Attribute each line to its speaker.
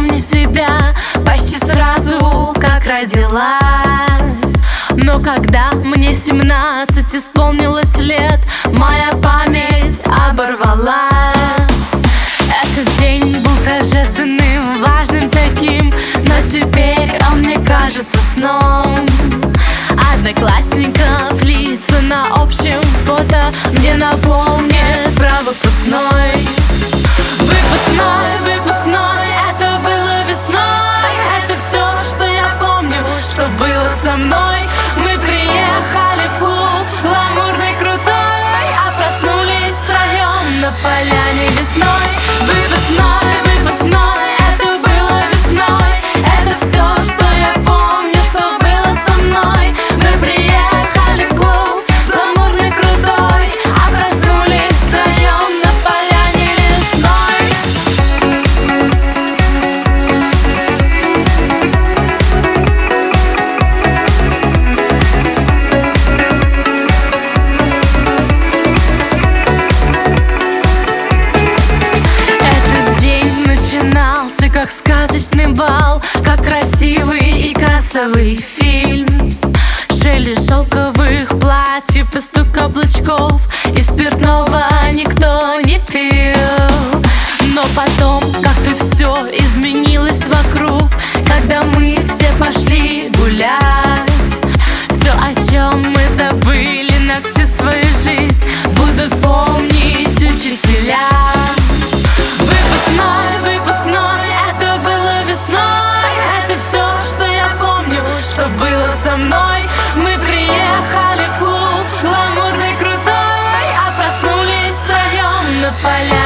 Speaker 1: помню себя почти сразу, как родилась. Но когда мне 17 исполнилось лет как красивый и кассовый фильм. Шелест шелковых платьев и стук облачков И спиртного никто поля.